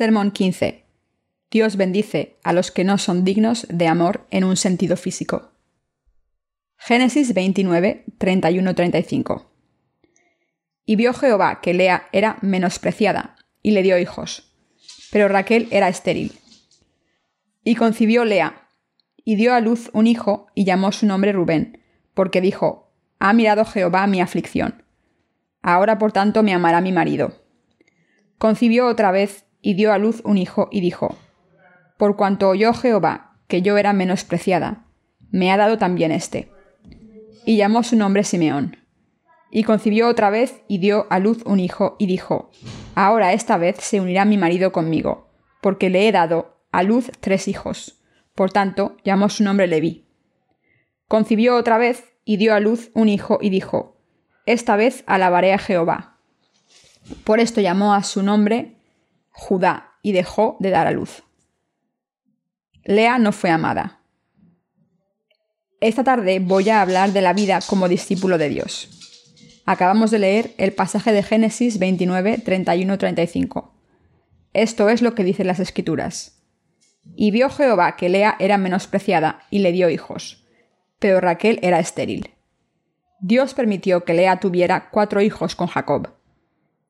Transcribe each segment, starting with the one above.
Sermón 15. Dios bendice a los que no son dignos de amor en un sentido físico. Génesis 29, 31-35. Y vio Jehová que Lea era menospreciada, y le dio hijos. Pero Raquel era estéril. Y concibió Lea, y dio a luz un hijo, y llamó su nombre Rubén, porque dijo, Ha mirado Jehová mi aflicción. Ahora por tanto me amará mi marido. Concibió otra vez, y dio a luz un hijo, y dijo, Por cuanto oyó Jehová que yo era menospreciada, me ha dado también éste. Y llamó su nombre Simeón. Y concibió otra vez, y dio a luz un hijo, y dijo, Ahora esta vez se unirá mi marido conmigo, porque le he dado a luz tres hijos. Por tanto, llamó su nombre Leví. Concibió otra vez, y dio a luz un hijo, y dijo, Esta vez alabaré a Jehová. Por esto llamó a su nombre Judá, y dejó de dar a luz. Lea no fue amada. Esta tarde voy a hablar de la vida como discípulo de Dios. Acabamos de leer el pasaje de Génesis 29, 31, 35. Esto es lo que dicen las Escrituras. Y vio Jehová que Lea era menospreciada y le dio hijos, pero Raquel era estéril. Dios permitió que Lea tuviera cuatro hijos con Jacob.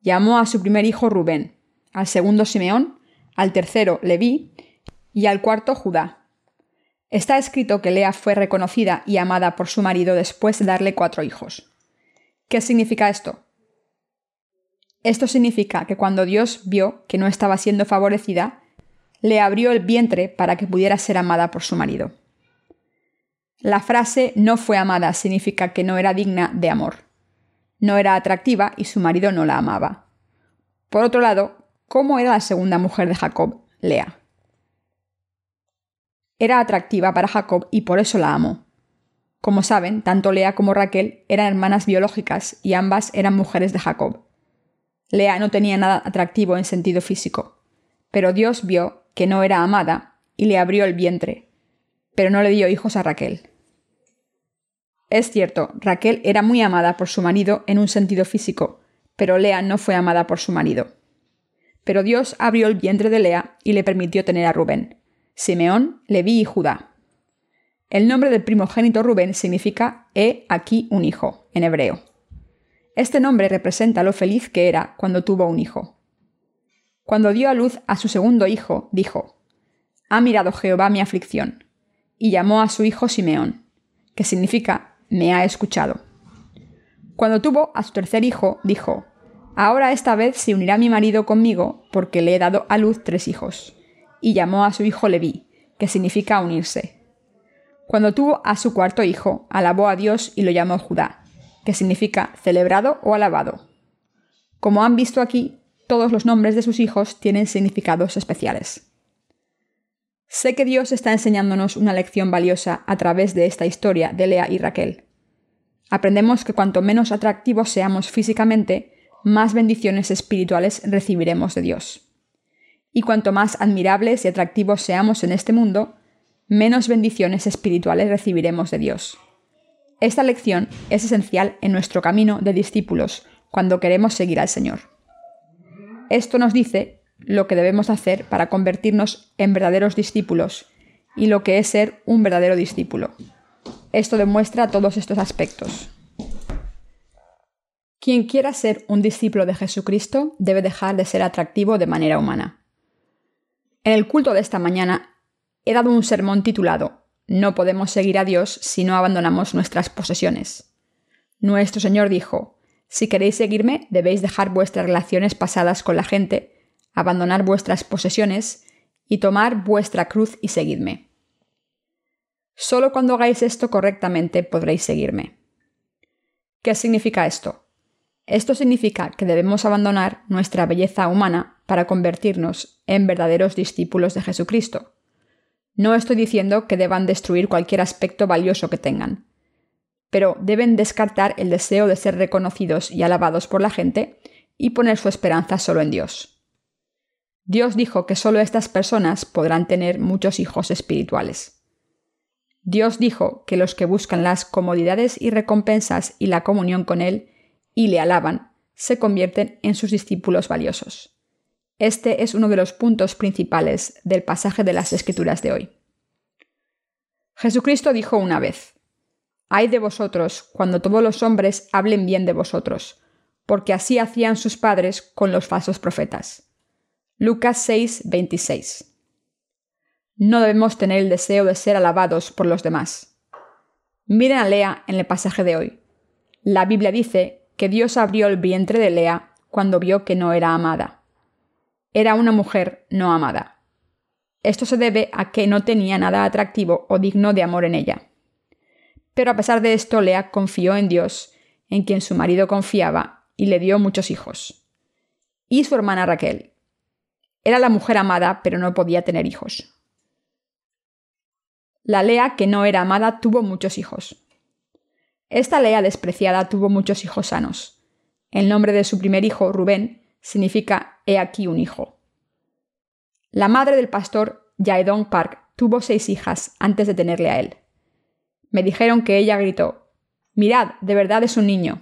Llamó a su primer hijo Rubén, al segundo Simeón, al tercero Leví y al cuarto Judá. Está escrito que Lea fue reconocida y amada por su marido después de darle cuatro hijos. ¿Qué significa esto? Esto significa que cuando Dios vio que no estaba siendo favorecida, le abrió el vientre para que pudiera ser amada por su marido. La frase no fue amada significa que no era digna de amor. No era atractiva y su marido no la amaba. Por otro lado, ¿Cómo era la segunda mujer de Jacob, Lea? Era atractiva para Jacob y por eso la amó. Como saben, tanto Lea como Raquel eran hermanas biológicas y ambas eran mujeres de Jacob. Lea no tenía nada atractivo en sentido físico, pero Dios vio que no era amada y le abrió el vientre, pero no le dio hijos a Raquel. Es cierto, Raquel era muy amada por su marido en un sentido físico, pero Lea no fue amada por su marido. Pero Dios abrió el vientre de Lea y le permitió tener a Rubén, Simeón, Leví y Judá. El nombre del primogénito Rubén significa he aquí un hijo, en hebreo. Este nombre representa lo feliz que era cuando tuvo un hijo. Cuando dio a luz a su segundo hijo, dijo, Ha mirado Jehová mi aflicción, y llamó a su hijo Simeón, que significa me ha escuchado. Cuando tuvo a su tercer hijo, dijo, Ahora esta vez se unirá mi marido conmigo porque le he dado a luz tres hijos. Y llamó a su hijo Leví, que significa unirse. Cuando tuvo a su cuarto hijo, alabó a Dios y lo llamó Judá, que significa celebrado o alabado. Como han visto aquí, todos los nombres de sus hijos tienen significados especiales. Sé que Dios está enseñándonos una lección valiosa a través de esta historia de Lea y Raquel. Aprendemos que cuanto menos atractivos seamos físicamente, más bendiciones espirituales recibiremos de Dios. Y cuanto más admirables y atractivos seamos en este mundo, menos bendiciones espirituales recibiremos de Dios. Esta lección es esencial en nuestro camino de discípulos cuando queremos seguir al Señor. Esto nos dice lo que debemos hacer para convertirnos en verdaderos discípulos y lo que es ser un verdadero discípulo. Esto demuestra todos estos aspectos. Quien quiera ser un discípulo de Jesucristo debe dejar de ser atractivo de manera humana. En el culto de esta mañana he dado un sermón titulado No podemos seguir a Dios si no abandonamos nuestras posesiones. Nuestro Señor dijo, Si queréis seguirme, debéis dejar vuestras relaciones pasadas con la gente, abandonar vuestras posesiones y tomar vuestra cruz y seguidme. Solo cuando hagáis esto correctamente podréis seguirme. ¿Qué significa esto? Esto significa que debemos abandonar nuestra belleza humana para convertirnos en verdaderos discípulos de Jesucristo. No estoy diciendo que deban destruir cualquier aspecto valioso que tengan, pero deben descartar el deseo de ser reconocidos y alabados por la gente y poner su esperanza solo en Dios. Dios dijo que solo estas personas podrán tener muchos hijos espirituales. Dios dijo que los que buscan las comodidades y recompensas y la comunión con Él y le alaban, se convierten en sus discípulos valiosos. Este es uno de los puntos principales del pasaje de las Escrituras de hoy. Jesucristo dijo una vez, Ay de vosotros cuando todos los hombres hablen bien de vosotros, porque así hacían sus padres con los falsos profetas. Lucas 6, 26. No debemos tener el deseo de ser alabados por los demás. Miren a Lea en el pasaje de hoy. La Biblia dice que Dios abrió el vientre de Lea cuando vio que no era amada. Era una mujer no amada. Esto se debe a que no tenía nada atractivo o digno de amor en ella. Pero a pesar de esto, Lea confió en Dios, en quien su marido confiaba, y le dio muchos hijos. Y su hermana Raquel. Era la mujer amada, pero no podía tener hijos. La Lea que no era amada tuvo muchos hijos. Esta Lea despreciada tuvo muchos hijos sanos. El nombre de su primer hijo, Rubén, significa he aquí un hijo. La madre del pastor, Jaedong Park, tuvo seis hijas antes de tenerle a él. Me dijeron que ella gritó, Mirad, de verdad es un niño.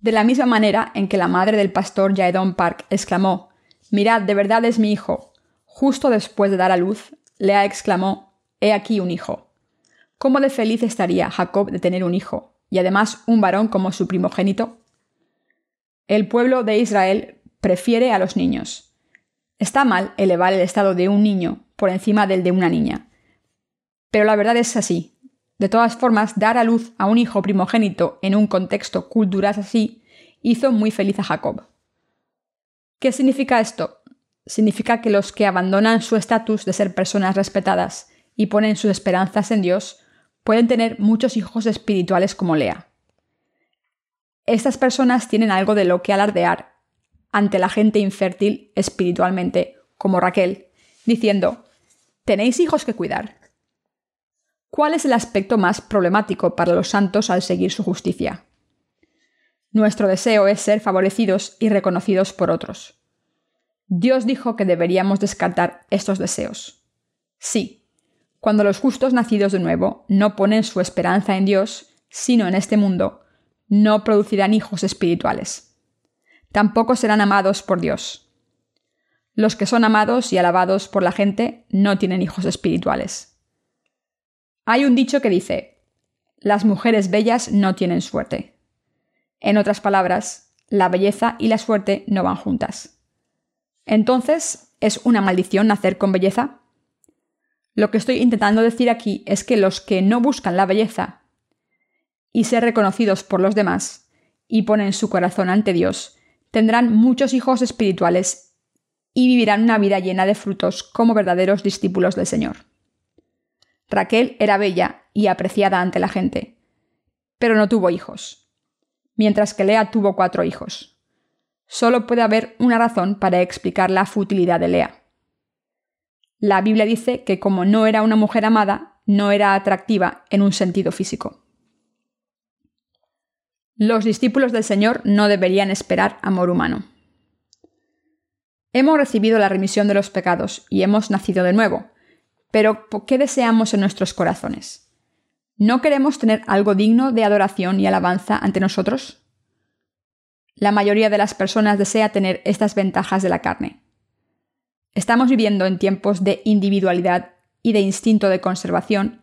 De la misma manera en que la madre del pastor Jaedong Park exclamó, Mirad, de verdad es mi hijo, justo después de dar a luz, Lea exclamó, He aquí un hijo. ¿Cómo de feliz estaría Jacob de tener un hijo, y además un varón como su primogénito? El pueblo de Israel prefiere a los niños. Está mal elevar el estado de un niño por encima del de una niña. Pero la verdad es así. De todas formas, dar a luz a un hijo primogénito en un contexto cultural así hizo muy feliz a Jacob. ¿Qué significa esto? Significa que los que abandonan su estatus de ser personas respetadas y ponen sus esperanzas en Dios, pueden tener muchos hijos espirituales como Lea. Estas personas tienen algo de lo que alardear ante la gente infértil espiritualmente, como Raquel, diciendo, ¿tenéis hijos que cuidar? ¿Cuál es el aspecto más problemático para los santos al seguir su justicia? Nuestro deseo es ser favorecidos y reconocidos por otros. Dios dijo que deberíamos descartar estos deseos. Sí, cuando los justos nacidos de nuevo no ponen su esperanza en Dios, sino en este mundo, no producirán hijos espirituales. Tampoco serán amados por Dios. Los que son amados y alabados por la gente no tienen hijos espirituales. Hay un dicho que dice, las mujeres bellas no tienen suerte. En otras palabras, la belleza y la suerte no van juntas. Entonces, ¿es una maldición nacer con belleza? Lo que estoy intentando decir aquí es que los que no buscan la belleza y ser reconocidos por los demás y ponen su corazón ante Dios, tendrán muchos hijos espirituales y vivirán una vida llena de frutos como verdaderos discípulos del Señor. Raquel era bella y apreciada ante la gente, pero no tuvo hijos, mientras que Lea tuvo cuatro hijos. Solo puede haber una razón para explicar la futilidad de Lea. La Biblia dice que como no era una mujer amada, no era atractiva en un sentido físico. Los discípulos del Señor no deberían esperar amor humano. Hemos recibido la remisión de los pecados y hemos nacido de nuevo, pero ¿qué deseamos en nuestros corazones? ¿No queremos tener algo digno de adoración y alabanza ante nosotros? La mayoría de las personas desea tener estas ventajas de la carne. Estamos viviendo en tiempos de individualidad y de instinto de conservación,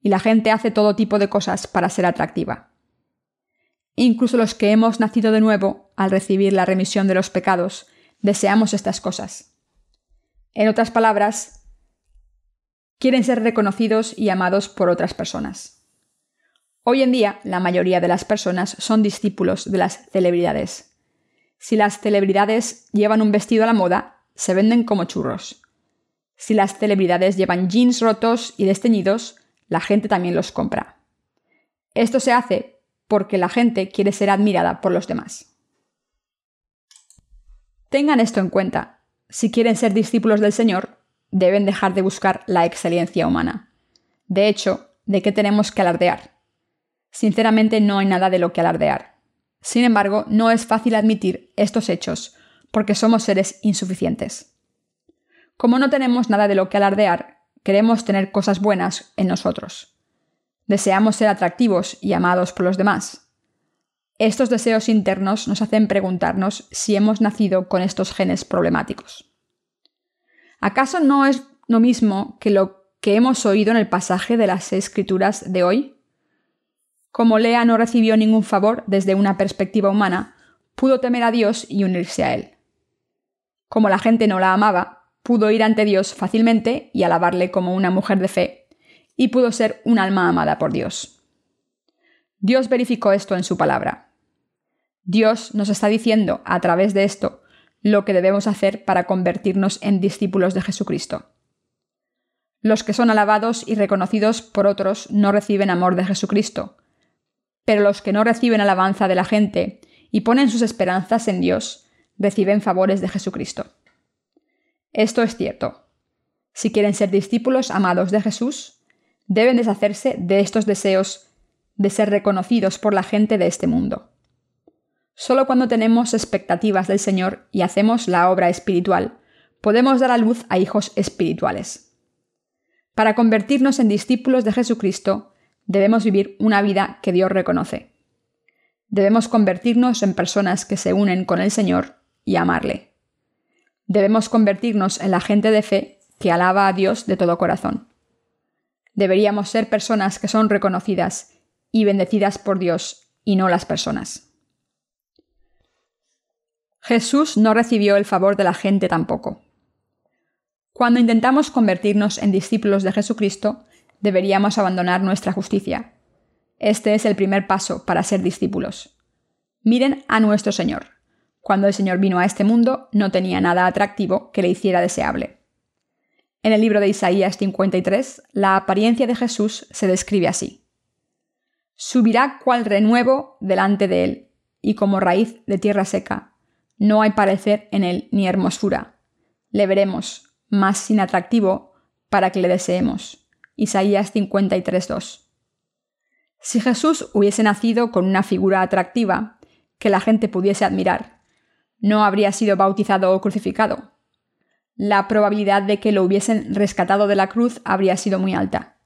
y la gente hace todo tipo de cosas para ser atractiva. Incluso los que hemos nacido de nuevo, al recibir la remisión de los pecados, deseamos estas cosas. En otras palabras, quieren ser reconocidos y amados por otras personas. Hoy en día, la mayoría de las personas son discípulos de las celebridades. Si las celebridades llevan un vestido a la moda, se venden como churros. Si las celebridades llevan jeans rotos y desteñidos, la gente también los compra. Esto se hace porque la gente quiere ser admirada por los demás. Tengan esto en cuenta. Si quieren ser discípulos del Señor, deben dejar de buscar la excelencia humana. De hecho, ¿de qué tenemos que alardear? Sinceramente no hay nada de lo que alardear. Sin embargo, no es fácil admitir estos hechos porque somos seres insuficientes. Como no tenemos nada de lo que alardear, queremos tener cosas buenas en nosotros. Deseamos ser atractivos y amados por los demás. Estos deseos internos nos hacen preguntarnos si hemos nacido con estos genes problemáticos. ¿Acaso no es lo mismo que lo que hemos oído en el pasaje de las escrituras de hoy? Como Lea no recibió ningún favor desde una perspectiva humana, pudo temer a Dios y unirse a Él. Como la gente no la amaba, pudo ir ante Dios fácilmente y alabarle como una mujer de fe, y pudo ser un alma amada por Dios. Dios verificó esto en su palabra. Dios nos está diciendo a través de esto lo que debemos hacer para convertirnos en discípulos de Jesucristo. Los que son alabados y reconocidos por otros no reciben amor de Jesucristo, pero los que no reciben alabanza de la gente y ponen sus esperanzas en Dios, reciben favores de Jesucristo. Esto es cierto. Si quieren ser discípulos amados de Jesús, deben deshacerse de estos deseos de ser reconocidos por la gente de este mundo. Solo cuando tenemos expectativas del Señor y hacemos la obra espiritual, podemos dar a luz a hijos espirituales. Para convertirnos en discípulos de Jesucristo, debemos vivir una vida que Dios reconoce. Debemos convertirnos en personas que se unen con el Señor y amarle. Debemos convertirnos en la gente de fe que alaba a Dios de todo corazón. Deberíamos ser personas que son reconocidas y bendecidas por Dios y no las personas. Jesús no recibió el favor de la gente tampoco. Cuando intentamos convertirnos en discípulos de Jesucristo, deberíamos abandonar nuestra justicia. Este es el primer paso para ser discípulos. Miren a nuestro Señor. Cuando el Señor vino a este mundo, no tenía nada atractivo que le hiciera deseable. En el libro de Isaías 53, la apariencia de Jesús se describe así. Subirá cual renuevo delante de él, y como raíz de tierra seca. No hay parecer en él ni hermosura. Le veremos, más sin atractivo, para que le deseemos. Isaías 53.2. Si Jesús hubiese nacido con una figura atractiva, que la gente pudiese admirar, no habría sido bautizado o crucificado. La probabilidad de que lo hubiesen rescatado de la cruz habría sido muy alta.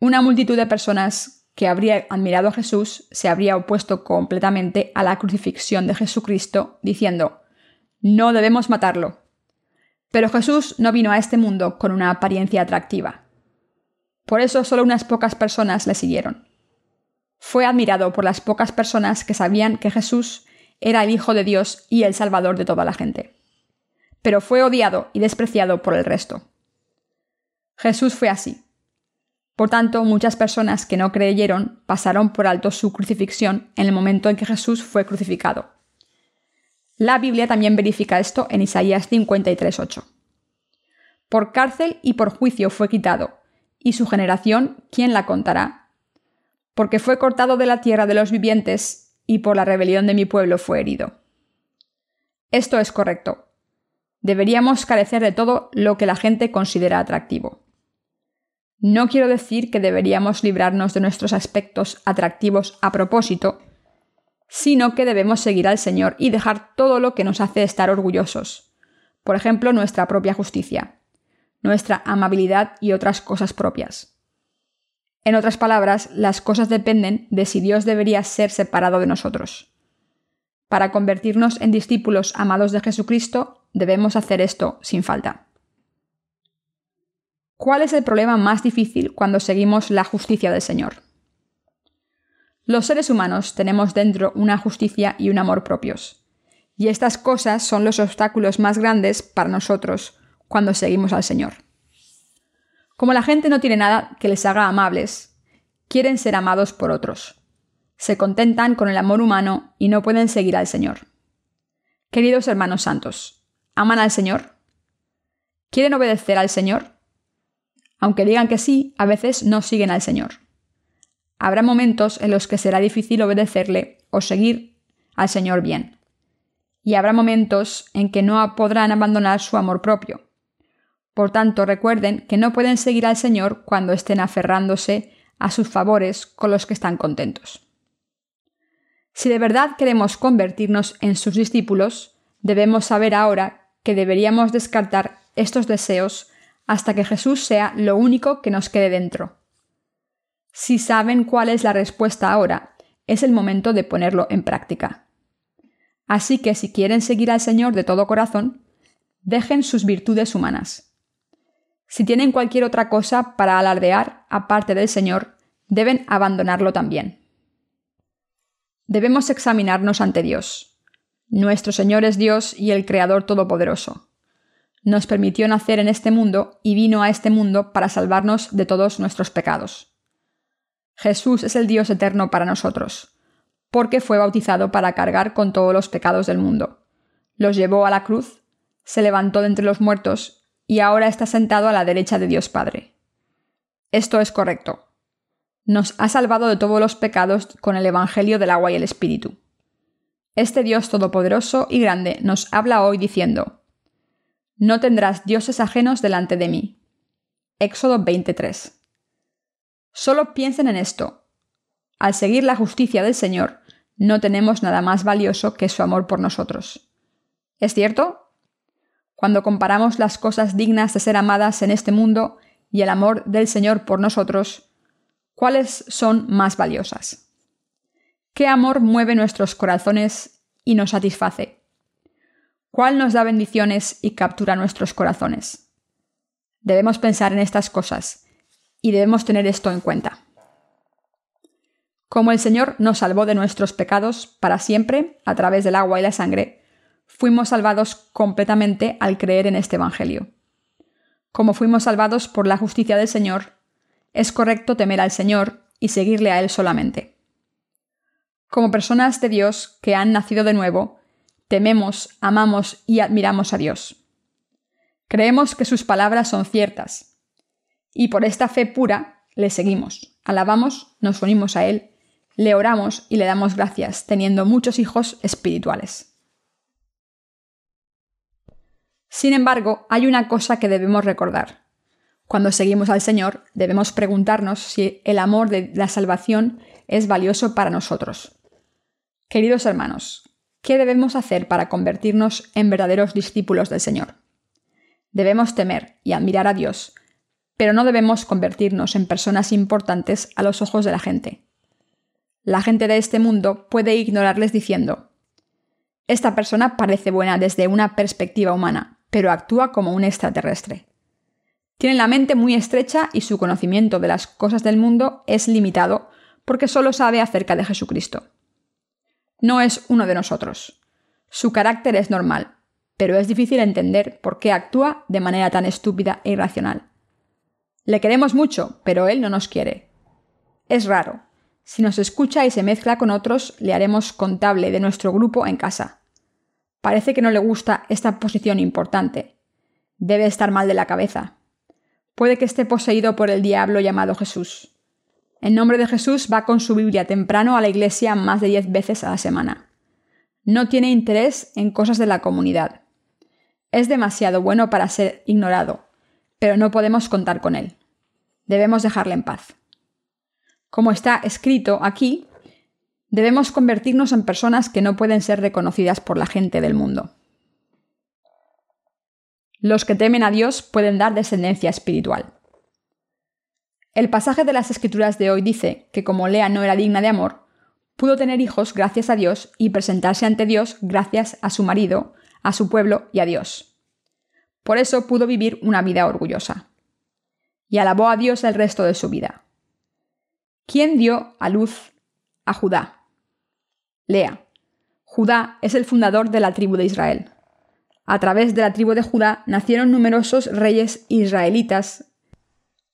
Una multitud de personas que habría admirado a Jesús se habría opuesto completamente a la crucifixión de Jesucristo, diciendo, no debemos matarlo. Pero Jesús no vino a este mundo con una apariencia atractiva. Por eso solo unas pocas personas le siguieron. Fue admirado por las pocas personas que sabían que Jesús era el Hijo de Dios y el Salvador de toda la gente. Pero fue odiado y despreciado por el resto. Jesús fue así. Por tanto, muchas personas que no creyeron pasaron por alto su crucifixión en el momento en que Jesús fue crucificado. La Biblia también verifica esto en Isaías 53.8. Por cárcel y por juicio fue quitado, y su generación, ¿quién la contará? Porque fue cortado de la tierra de los vivientes, y por la rebelión de mi pueblo fue herido. Esto es correcto. Deberíamos carecer de todo lo que la gente considera atractivo. No quiero decir que deberíamos librarnos de nuestros aspectos atractivos a propósito, sino que debemos seguir al Señor y dejar todo lo que nos hace estar orgullosos. Por ejemplo, nuestra propia justicia, nuestra amabilidad y otras cosas propias. En otras palabras, las cosas dependen de si Dios debería ser separado de nosotros. Para convertirnos en discípulos amados de Jesucristo, debemos hacer esto sin falta. ¿Cuál es el problema más difícil cuando seguimos la justicia del Señor? Los seres humanos tenemos dentro una justicia y un amor propios, y estas cosas son los obstáculos más grandes para nosotros cuando seguimos al Señor. Como la gente no tiene nada que les haga amables, quieren ser amados por otros. Se contentan con el amor humano y no pueden seguir al Señor. Queridos hermanos santos, ¿aman al Señor? ¿Quieren obedecer al Señor? Aunque digan que sí, a veces no siguen al Señor. Habrá momentos en los que será difícil obedecerle o seguir al Señor bien. Y habrá momentos en que no podrán abandonar su amor propio. Por tanto, recuerden que no pueden seguir al Señor cuando estén aferrándose a sus favores con los que están contentos. Si de verdad queremos convertirnos en sus discípulos, debemos saber ahora que deberíamos descartar estos deseos hasta que Jesús sea lo único que nos quede dentro. Si saben cuál es la respuesta ahora, es el momento de ponerlo en práctica. Así que si quieren seguir al Señor de todo corazón, dejen sus virtudes humanas. Si tienen cualquier otra cosa para alardear aparte del Señor, deben abandonarlo también. Debemos examinarnos ante Dios. Nuestro Señor es Dios y el Creador Todopoderoso. Nos permitió nacer en este mundo y vino a este mundo para salvarnos de todos nuestros pecados. Jesús es el Dios eterno para nosotros, porque fue bautizado para cargar con todos los pecados del mundo. Los llevó a la cruz, se levantó de entre los muertos y ahora está sentado a la derecha de Dios Padre. Esto es correcto. Nos ha salvado de todos los pecados con el Evangelio del agua y el Espíritu. Este Dios todopoderoso y grande nos habla hoy diciendo, No tendrás dioses ajenos delante de mí. Éxodo 23. Solo piensen en esto. Al seguir la justicia del Señor, no tenemos nada más valioso que su amor por nosotros. ¿Es cierto? Cuando comparamos las cosas dignas de ser amadas en este mundo y el amor del Señor por nosotros, ¿cuáles son más valiosas? ¿Qué amor mueve nuestros corazones y nos satisface? ¿Cuál nos da bendiciones y captura nuestros corazones? Debemos pensar en estas cosas y debemos tener esto en cuenta. Como el Señor nos salvó de nuestros pecados para siempre a través del agua y la sangre, fuimos salvados completamente al creer en este Evangelio. Como fuimos salvados por la justicia del Señor, es correcto temer al Señor y seguirle a Él solamente. Como personas de Dios que han nacido de nuevo, tememos, amamos y admiramos a Dios. Creemos que sus palabras son ciertas, y por esta fe pura le seguimos, alabamos, nos unimos a Él, le oramos y le damos gracias, teniendo muchos hijos espirituales. Sin embargo, hay una cosa que debemos recordar. Cuando seguimos al Señor, debemos preguntarnos si el amor de la salvación es valioso para nosotros. Queridos hermanos, ¿qué debemos hacer para convertirnos en verdaderos discípulos del Señor? Debemos temer y admirar a Dios, pero no debemos convertirnos en personas importantes a los ojos de la gente. La gente de este mundo puede ignorarles diciendo, esta persona parece buena desde una perspectiva humana, pero actúa como un extraterrestre. Tiene la mente muy estrecha y su conocimiento de las cosas del mundo es limitado porque solo sabe acerca de Jesucristo. No es uno de nosotros. Su carácter es normal, pero es difícil entender por qué actúa de manera tan estúpida e irracional. Le queremos mucho, pero él no nos quiere. Es raro. Si nos escucha y se mezcla con otros, le haremos contable de nuestro grupo en casa. Parece que no le gusta esta posición importante. Debe estar mal de la cabeza. Puede que esté poseído por el diablo llamado Jesús. En nombre de Jesús va con su Biblia temprano a la iglesia más de diez veces a la semana. No tiene interés en cosas de la comunidad. Es demasiado bueno para ser ignorado, pero no podemos contar con él. Debemos dejarle en paz. Como está escrito aquí, Debemos convertirnos en personas que no pueden ser reconocidas por la gente del mundo. Los que temen a Dios pueden dar descendencia espiritual. El pasaje de las Escrituras de hoy dice que como Lea no era digna de amor, pudo tener hijos gracias a Dios y presentarse ante Dios gracias a su marido, a su pueblo y a Dios. Por eso pudo vivir una vida orgullosa. Y alabó a Dios el resto de su vida. ¿Quién dio a luz a Judá? Lea. Judá es el fundador de la tribu de Israel. A través de la tribu de Judá nacieron numerosos reyes israelitas.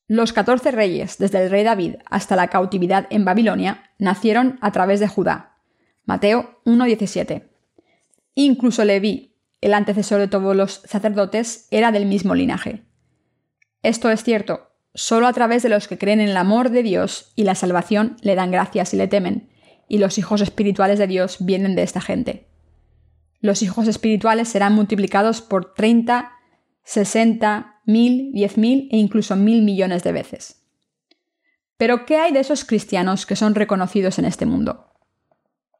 Los catorce reyes, desde el rey David hasta la cautividad en Babilonia, nacieron a través de Judá. Mateo 1.17. Incluso Leví, el antecesor de todos los sacerdotes, era del mismo linaje. Esto es cierto, solo a través de los que creen en el amor de Dios y la salvación le dan gracias y le temen, y los hijos espirituales de Dios vienen de esta gente. Los hijos espirituales serán multiplicados por 30, 60, 1000, 10.000 e incluso mil millones de veces. Pero ¿qué hay de esos cristianos que son reconocidos en este mundo?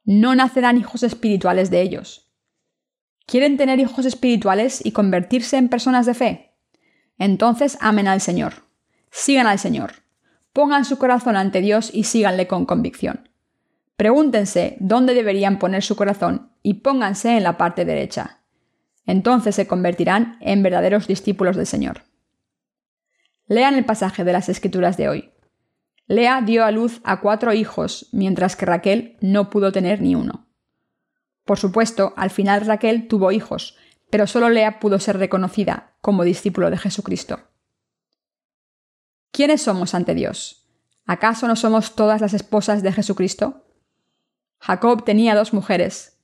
No nacerán hijos espirituales de ellos. ¿Quieren tener hijos espirituales y convertirse en personas de fe? Entonces amen al Señor. Sigan al Señor. Pongan su corazón ante Dios y síganle con convicción Pregúntense dónde deberían poner su corazón y pónganse en la parte derecha. Entonces se convertirán en verdaderos discípulos del Señor. Lean el pasaje de las Escrituras de hoy. Lea dio a luz a cuatro hijos, mientras que Raquel no pudo tener ni uno. Por supuesto, al final Raquel tuvo hijos, pero solo Lea pudo ser reconocida como discípulo de Jesucristo. ¿Quiénes somos ante Dios? ¿Acaso no somos todas las esposas de Jesucristo? Jacob tenía dos mujeres,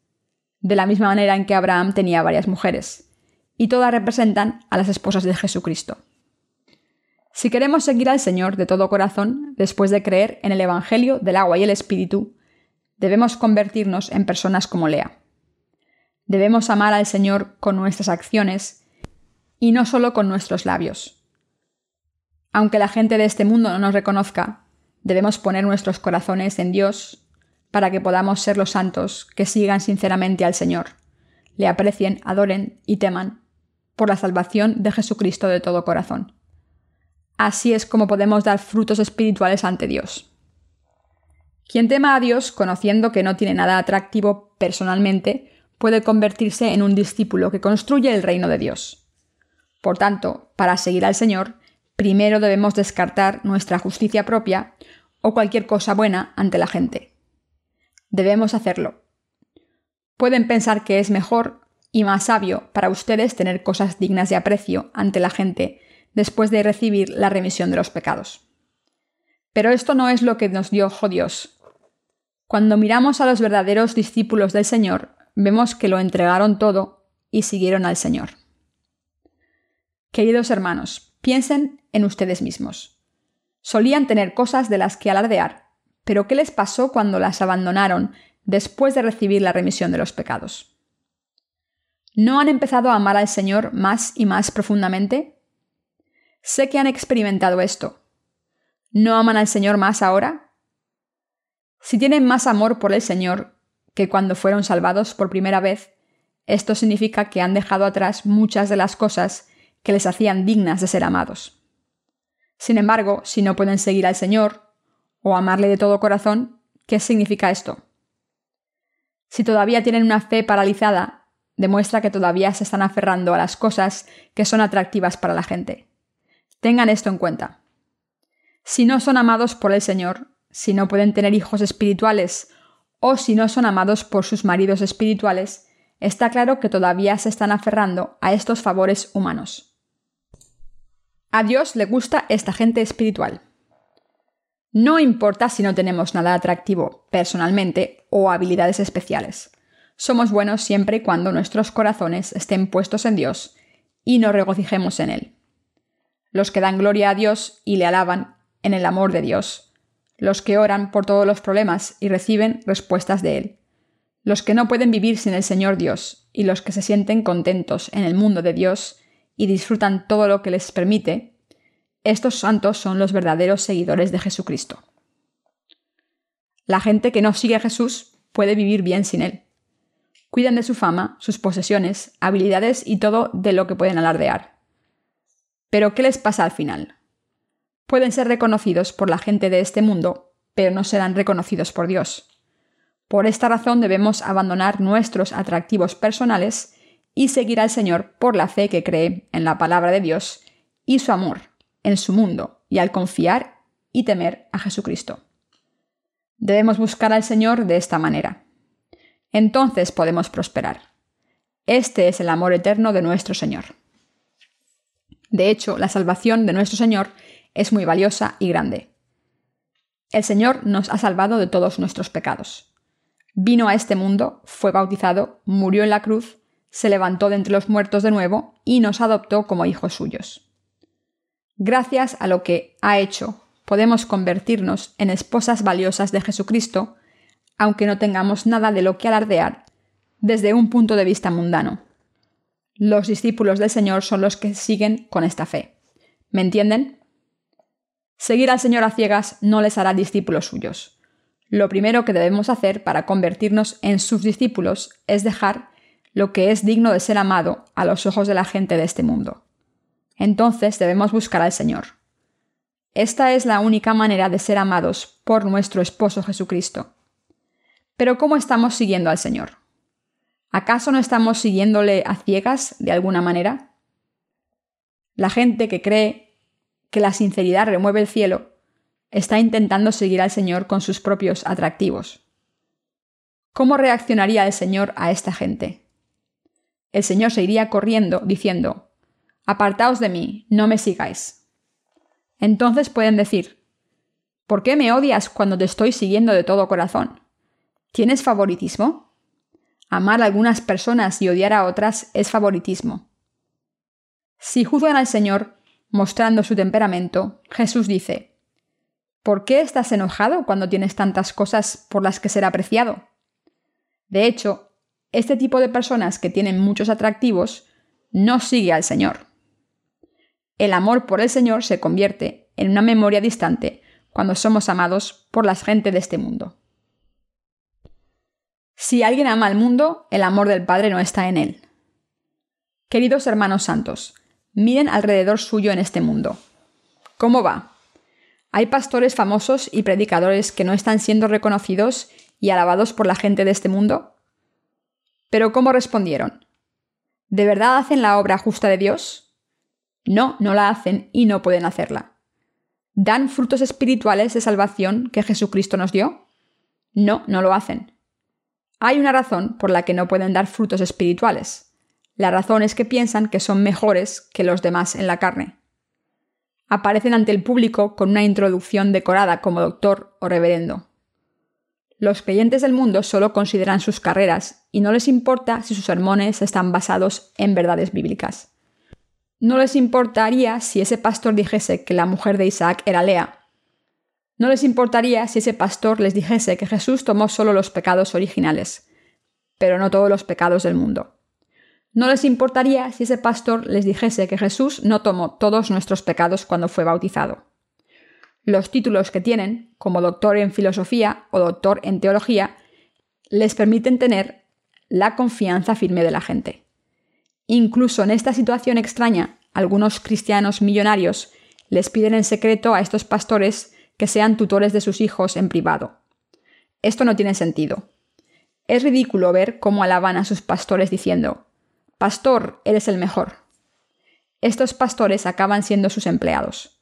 de la misma manera en que Abraham tenía varias mujeres, y todas representan a las esposas de Jesucristo. Si queremos seguir al Señor de todo corazón, después de creer en el Evangelio del agua y el Espíritu, debemos convertirnos en personas como Lea. Debemos amar al Señor con nuestras acciones y no solo con nuestros labios. Aunque la gente de este mundo no nos reconozca, debemos poner nuestros corazones en Dios para que podamos ser los santos que sigan sinceramente al Señor, le aprecien, adoren y teman por la salvación de Jesucristo de todo corazón. Así es como podemos dar frutos espirituales ante Dios. Quien tema a Dios, conociendo que no tiene nada atractivo personalmente, puede convertirse en un discípulo que construye el reino de Dios. Por tanto, para seguir al Señor, primero debemos descartar nuestra justicia propia o cualquier cosa buena ante la gente. Debemos hacerlo. Pueden pensar que es mejor y más sabio para ustedes tener cosas dignas de aprecio ante la gente después de recibir la remisión de los pecados. Pero esto no es lo que nos dio Dios. Cuando miramos a los verdaderos discípulos del Señor, vemos que lo entregaron todo y siguieron al Señor. Queridos hermanos, piensen en ustedes mismos. Solían tener cosas de las que alardear, pero ¿qué les pasó cuando las abandonaron después de recibir la remisión de los pecados? ¿No han empezado a amar al Señor más y más profundamente? Sé que han experimentado esto. ¿No aman al Señor más ahora? Si tienen más amor por el Señor que cuando fueron salvados por primera vez, esto significa que han dejado atrás muchas de las cosas que les hacían dignas de ser amados. Sin embargo, si no pueden seguir al Señor, o amarle de todo corazón, ¿qué significa esto? Si todavía tienen una fe paralizada, demuestra que todavía se están aferrando a las cosas que son atractivas para la gente. Tengan esto en cuenta. Si no son amados por el Señor, si no pueden tener hijos espirituales o si no son amados por sus maridos espirituales, está claro que todavía se están aferrando a estos favores humanos. A Dios le gusta esta gente espiritual. No importa si no tenemos nada atractivo personalmente o habilidades especiales. Somos buenos siempre y cuando nuestros corazones estén puestos en Dios y nos regocijemos en Él. Los que dan gloria a Dios y le alaban en el amor de Dios. Los que oran por todos los problemas y reciben respuestas de Él. Los que no pueden vivir sin el Señor Dios y los que se sienten contentos en el mundo de Dios y disfrutan todo lo que les permite, estos santos son los verdaderos seguidores de Jesucristo. La gente que no sigue a Jesús puede vivir bien sin él. Cuidan de su fama, sus posesiones, habilidades y todo de lo que pueden alardear. Pero ¿qué les pasa al final? Pueden ser reconocidos por la gente de este mundo, pero no serán reconocidos por Dios. Por esta razón debemos abandonar nuestros atractivos personales y seguir al Señor por la fe que cree en la palabra de Dios y su amor en su mundo y al confiar y temer a Jesucristo. Debemos buscar al Señor de esta manera. Entonces podemos prosperar. Este es el amor eterno de nuestro Señor. De hecho, la salvación de nuestro Señor es muy valiosa y grande. El Señor nos ha salvado de todos nuestros pecados. Vino a este mundo, fue bautizado, murió en la cruz, se levantó de entre los muertos de nuevo y nos adoptó como hijos suyos. Gracias a lo que ha hecho, podemos convertirnos en esposas valiosas de Jesucristo, aunque no tengamos nada de lo que alardear desde un punto de vista mundano. Los discípulos del Señor son los que siguen con esta fe. ¿Me entienden? Seguir al Señor a ciegas no les hará discípulos suyos. Lo primero que debemos hacer para convertirnos en sus discípulos es dejar lo que es digno de ser amado a los ojos de la gente de este mundo entonces debemos buscar al Señor. Esta es la única manera de ser amados por nuestro esposo Jesucristo. Pero ¿cómo estamos siguiendo al Señor? ¿Acaso no estamos siguiéndole a ciegas de alguna manera? La gente que cree que la sinceridad remueve el cielo está intentando seguir al Señor con sus propios atractivos. ¿Cómo reaccionaría el Señor a esta gente? El Señor se iría corriendo diciendo, Apartaos de mí, no me sigáis. Entonces pueden decir, ¿por qué me odias cuando te estoy siguiendo de todo corazón? ¿Tienes favoritismo? Amar a algunas personas y odiar a otras es favoritismo. Si juzgan al Señor mostrando su temperamento, Jesús dice, ¿Por qué estás enojado cuando tienes tantas cosas por las que ser apreciado? De hecho, este tipo de personas que tienen muchos atractivos no sigue al Señor. El amor por el Señor se convierte en una memoria distante cuando somos amados por la gente de este mundo. Si alguien ama al mundo, el amor del Padre no está en él. Queridos hermanos santos, miren alrededor suyo en este mundo. ¿Cómo va? Hay pastores famosos y predicadores que no están siendo reconocidos y alabados por la gente de este mundo. Pero ¿cómo respondieron? ¿De verdad hacen la obra justa de Dios? No, no la hacen y no pueden hacerla. ¿Dan frutos espirituales de salvación que Jesucristo nos dio? No, no lo hacen. Hay una razón por la que no pueden dar frutos espirituales. La razón es que piensan que son mejores que los demás en la carne. Aparecen ante el público con una introducción decorada como doctor o reverendo. Los creyentes del mundo solo consideran sus carreras y no les importa si sus sermones están basados en verdades bíblicas. No les importaría si ese pastor dijese que la mujer de Isaac era Lea, no les importaría si ese pastor les dijese que Jesús tomó solo los pecados originales, pero no todos los pecados del mundo. No les importaría si ese pastor les dijese que Jesús no tomó todos nuestros pecados cuando fue bautizado. Los títulos que tienen, como doctor en filosofía o doctor en teología, les permiten tener la confianza firme de la gente. Incluso en esta situación extraña, algunos cristianos millonarios les piden en secreto a estos pastores que sean tutores de sus hijos en privado. Esto no tiene sentido. Es ridículo ver cómo alaban a sus pastores diciendo, Pastor, eres el mejor. Estos pastores acaban siendo sus empleados.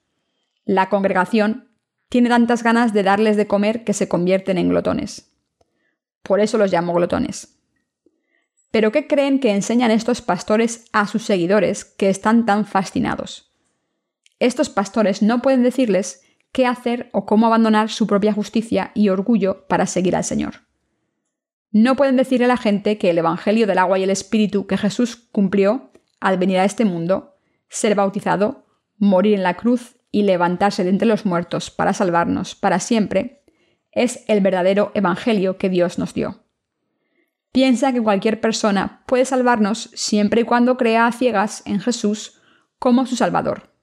La congregación tiene tantas ganas de darles de comer que se convierten en glotones. Por eso los llamo glotones. Pero ¿qué creen que enseñan estos pastores a sus seguidores que están tan fascinados? Estos pastores no pueden decirles qué hacer o cómo abandonar su propia justicia y orgullo para seguir al Señor. No pueden decirle a la gente que el Evangelio del agua y el Espíritu que Jesús cumplió al venir a este mundo, ser bautizado, morir en la cruz y levantarse de entre los muertos para salvarnos para siempre, es el verdadero Evangelio que Dios nos dio. Piensa que cualquier persona puede salvarnos siempre y cuando crea a ciegas en Jesús como su Salvador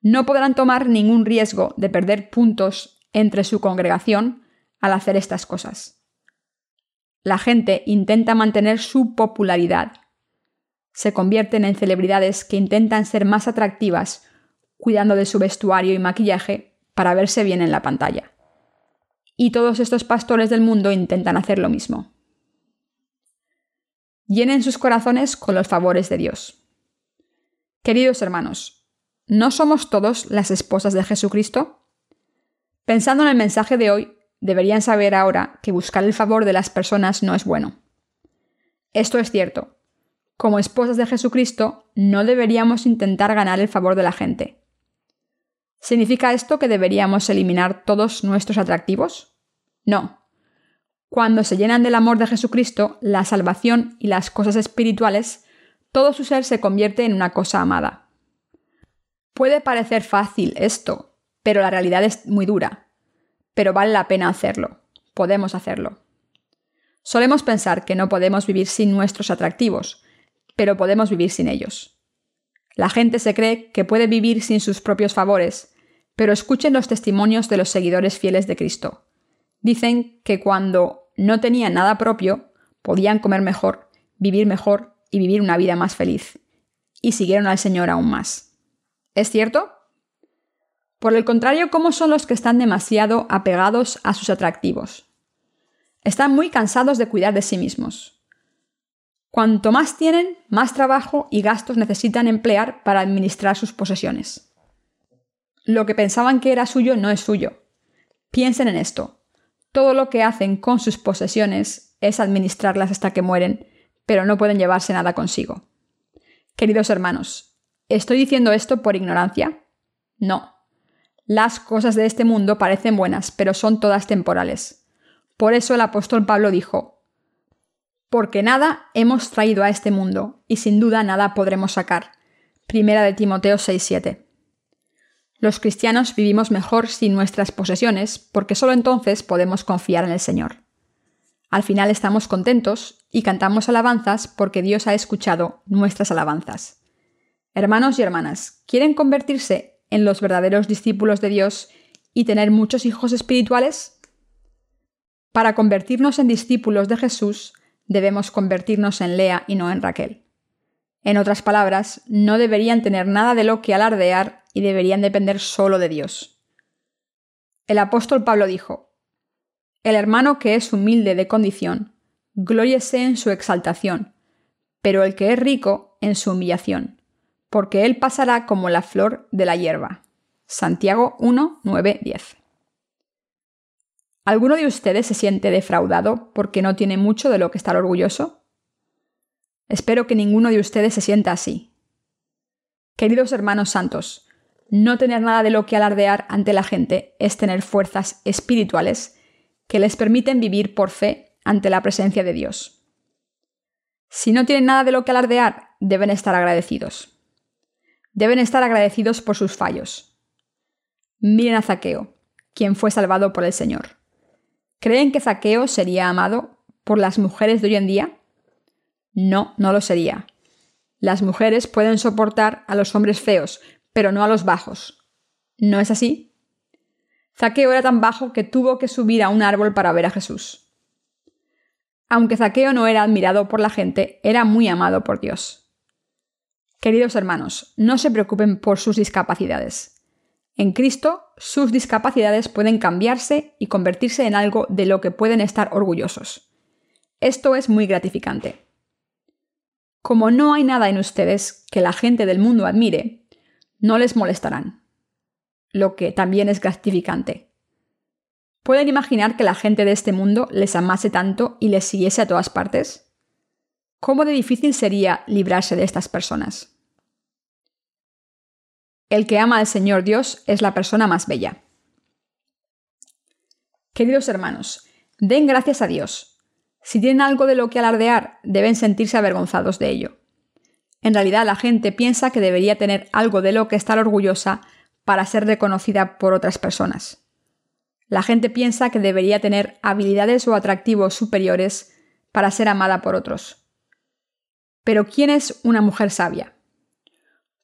no podrán tomar ningún riesgo de perder puntos entre su congregación al hacer estas cosas. La gente intenta mantener su popularidad. Se convierten en celebridades que intentan ser más atractivas, cuidando de su vestuario y maquillaje para verse bien en la pantalla. Y todos estos pastores del mundo intentan hacer lo mismo. Llenen sus corazones con los favores de Dios. Queridos hermanos, ¿No somos todos las esposas de Jesucristo? Pensando en el mensaje de hoy, deberían saber ahora que buscar el favor de las personas no es bueno. Esto es cierto. Como esposas de Jesucristo, no deberíamos intentar ganar el favor de la gente. ¿Significa esto que deberíamos eliminar todos nuestros atractivos? No. Cuando se llenan del amor de Jesucristo, la salvación y las cosas espirituales, todo su ser se convierte en una cosa amada. Puede parecer fácil esto, pero la realidad es muy dura. Pero vale la pena hacerlo. Podemos hacerlo. Solemos pensar que no podemos vivir sin nuestros atractivos, pero podemos vivir sin ellos. La gente se cree que puede vivir sin sus propios favores, pero escuchen los testimonios de los seguidores fieles de Cristo. Dicen que cuando no tenían nada propio, podían comer mejor, vivir mejor y vivir una vida más feliz. Y siguieron al Señor aún más. ¿Es cierto? Por el contrario, ¿cómo son los que están demasiado apegados a sus atractivos? Están muy cansados de cuidar de sí mismos. Cuanto más tienen, más trabajo y gastos necesitan emplear para administrar sus posesiones. Lo que pensaban que era suyo no es suyo. Piensen en esto. Todo lo que hacen con sus posesiones es administrarlas hasta que mueren, pero no pueden llevarse nada consigo. Queridos hermanos, ¿estoy diciendo esto por ignorancia? No. Las cosas de este mundo parecen buenas, pero son todas temporales. Por eso el apóstol Pablo dijo, Porque nada hemos traído a este mundo, y sin duda nada podremos sacar. Primera de Timoteo 6:7. Los cristianos vivimos mejor sin nuestras posesiones, porque solo entonces podemos confiar en el Señor. Al final estamos contentos y cantamos alabanzas porque Dios ha escuchado nuestras alabanzas. Hermanos y hermanas, ¿quieren convertirse en los verdaderos discípulos de Dios y tener muchos hijos espirituales? Para convertirnos en discípulos de Jesús, debemos convertirnos en Lea y no en Raquel. En otras palabras, no deberían tener nada de lo que alardear y deberían depender solo de Dios. El apóstol Pablo dijo, el hermano que es humilde de condición, glóriese en su exaltación, pero el que es rico en su humillación, porque él pasará como la flor de la hierba. Santiago 1, 9, 10. ¿Alguno de ustedes se siente defraudado porque no tiene mucho de lo que estar orgulloso? Espero que ninguno de ustedes se sienta así. Queridos hermanos santos, no tener nada de lo que alardear ante la gente es tener fuerzas espirituales que les permiten vivir por fe ante la presencia de Dios. Si no tienen nada de lo que alardear, deben estar agradecidos. Deben estar agradecidos por sus fallos. Miren a Zaqueo, quien fue salvado por el Señor. ¿Creen que Zaqueo sería amado por las mujeres de hoy en día? No, no lo sería. Las mujeres pueden soportar a los hombres feos, pero no a los bajos. ¿No es así? Zaqueo era tan bajo que tuvo que subir a un árbol para ver a Jesús. Aunque Zaqueo no era admirado por la gente, era muy amado por Dios. Queridos hermanos, no se preocupen por sus discapacidades. En Cristo, sus discapacidades pueden cambiarse y convertirse en algo de lo que pueden estar orgullosos. Esto es muy gratificante. Como no hay nada en ustedes que la gente del mundo admire, no les molestarán lo que también es gratificante. ¿Pueden imaginar que la gente de este mundo les amase tanto y les siguiese a todas partes? ¿Cómo de difícil sería librarse de estas personas? El que ama al Señor Dios es la persona más bella. Queridos hermanos, den gracias a Dios. Si tienen algo de lo que alardear, deben sentirse avergonzados de ello. En realidad la gente piensa que debería tener algo de lo que estar orgullosa para ser reconocida por otras personas. La gente piensa que debería tener habilidades o atractivos superiores para ser amada por otros. Pero ¿quién es una mujer sabia?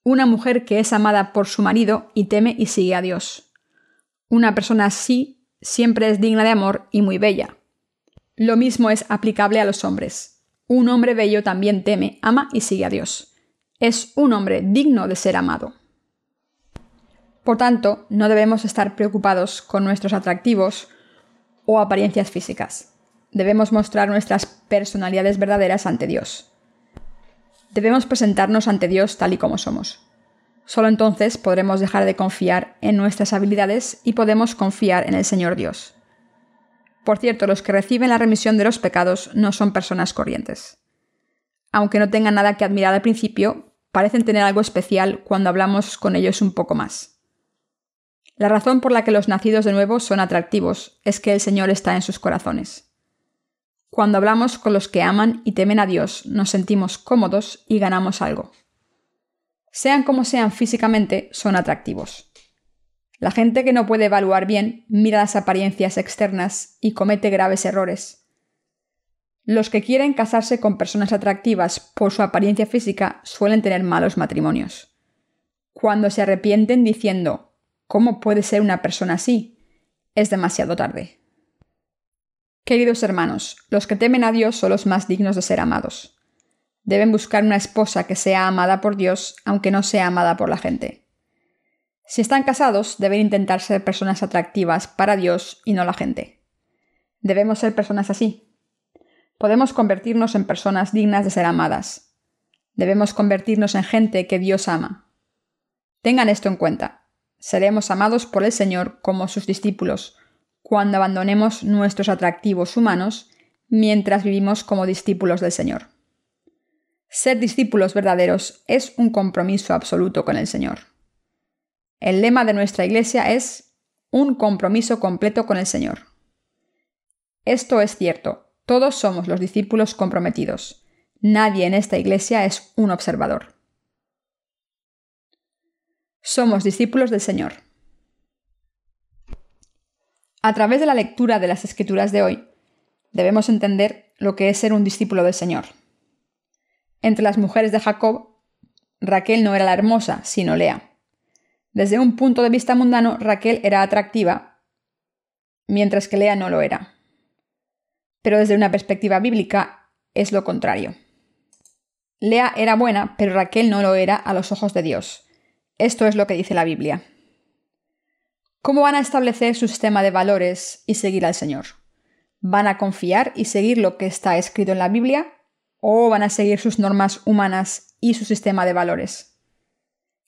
Una mujer que es amada por su marido y teme y sigue a Dios. Una persona así siempre es digna de amor y muy bella. Lo mismo es aplicable a los hombres. Un hombre bello también teme, ama y sigue a Dios. Es un hombre digno de ser amado. Por tanto, no debemos estar preocupados con nuestros atractivos o apariencias físicas. Debemos mostrar nuestras personalidades verdaderas ante Dios. Debemos presentarnos ante Dios tal y como somos. Solo entonces podremos dejar de confiar en nuestras habilidades y podemos confiar en el Señor Dios. Por cierto, los que reciben la remisión de los pecados no son personas corrientes. Aunque no tengan nada que admirar al principio, parecen tener algo especial cuando hablamos con ellos un poco más. La razón por la que los nacidos de nuevo son atractivos es que el Señor está en sus corazones. Cuando hablamos con los que aman y temen a Dios, nos sentimos cómodos y ganamos algo. Sean como sean físicamente, son atractivos. La gente que no puede evaluar bien mira las apariencias externas y comete graves errores. Los que quieren casarse con personas atractivas por su apariencia física suelen tener malos matrimonios. Cuando se arrepienten diciendo ¿Cómo puede ser una persona así? Es demasiado tarde. Queridos hermanos, los que temen a Dios son los más dignos de ser amados. Deben buscar una esposa que sea amada por Dios, aunque no sea amada por la gente. Si están casados, deben intentar ser personas atractivas para Dios y no la gente. Debemos ser personas así. Podemos convertirnos en personas dignas de ser amadas. Debemos convertirnos en gente que Dios ama. Tengan esto en cuenta. Seremos amados por el Señor como sus discípulos, cuando abandonemos nuestros atractivos humanos mientras vivimos como discípulos del Señor. Ser discípulos verdaderos es un compromiso absoluto con el Señor. El lema de nuestra iglesia es un compromiso completo con el Señor. Esto es cierto, todos somos los discípulos comprometidos. Nadie en esta iglesia es un observador. Somos discípulos del Señor. A través de la lectura de las escrituras de hoy, debemos entender lo que es ser un discípulo del Señor. Entre las mujeres de Jacob, Raquel no era la hermosa, sino Lea. Desde un punto de vista mundano, Raquel era atractiva, mientras que Lea no lo era. Pero desde una perspectiva bíblica es lo contrario. Lea era buena, pero Raquel no lo era a los ojos de Dios. Esto es lo que dice la Biblia. ¿Cómo van a establecer su sistema de valores y seguir al Señor? ¿Van a confiar y seguir lo que está escrito en la Biblia o van a seguir sus normas humanas y su sistema de valores.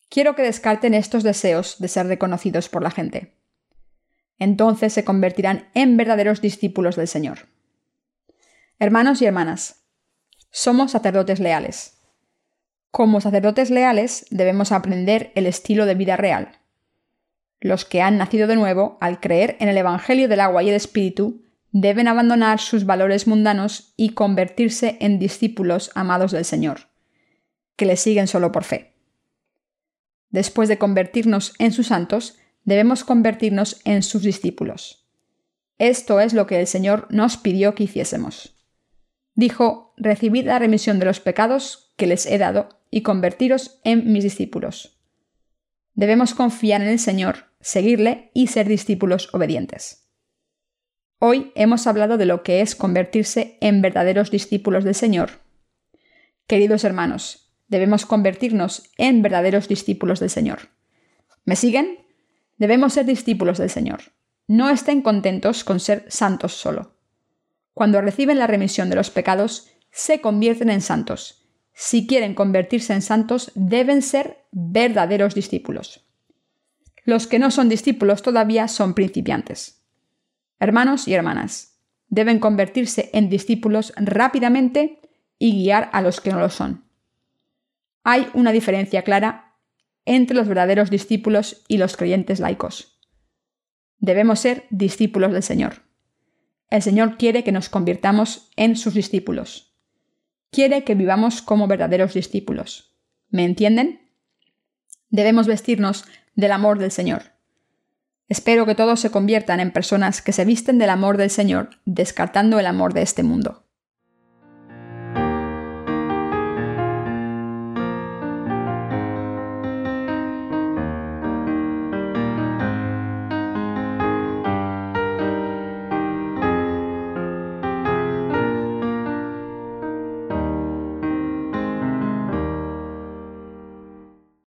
Quiero que descarten estos deseos de ser reconocidos por la gente. Entonces se convertirán en verdaderos discípulos del Señor. Hermanos y hermanas, somos sacerdotes leales. Como sacerdotes leales debemos aprender el estilo de vida real. Los que han nacido de nuevo, al creer en el Evangelio del agua y el Espíritu, deben abandonar sus valores mundanos y convertirse en discípulos amados del Señor, que le siguen solo por fe. Después de convertirnos en sus santos, debemos convertirnos en sus discípulos. Esto es lo que el Señor nos pidió que hiciésemos. Dijo, recibid la remisión de los pecados que les he dado y convertiros en mis discípulos. Debemos confiar en el Señor, seguirle y ser discípulos obedientes. Hoy hemos hablado de lo que es convertirse en verdaderos discípulos del Señor. Queridos hermanos, debemos convertirnos en verdaderos discípulos del Señor. ¿Me siguen? Debemos ser discípulos del Señor. No estén contentos con ser santos solo. Cuando reciben la remisión de los pecados, se convierten en santos. Si quieren convertirse en santos, deben ser verdaderos discípulos. Los que no son discípulos todavía son principiantes. Hermanos y hermanas, deben convertirse en discípulos rápidamente y guiar a los que no lo son. Hay una diferencia clara entre los verdaderos discípulos y los creyentes laicos. Debemos ser discípulos del Señor. El Señor quiere que nos convirtamos en sus discípulos. Quiere que vivamos como verdaderos discípulos. ¿Me entienden? Debemos vestirnos del amor del Señor. Espero que todos se conviertan en personas que se visten del amor del Señor, descartando el amor de este mundo.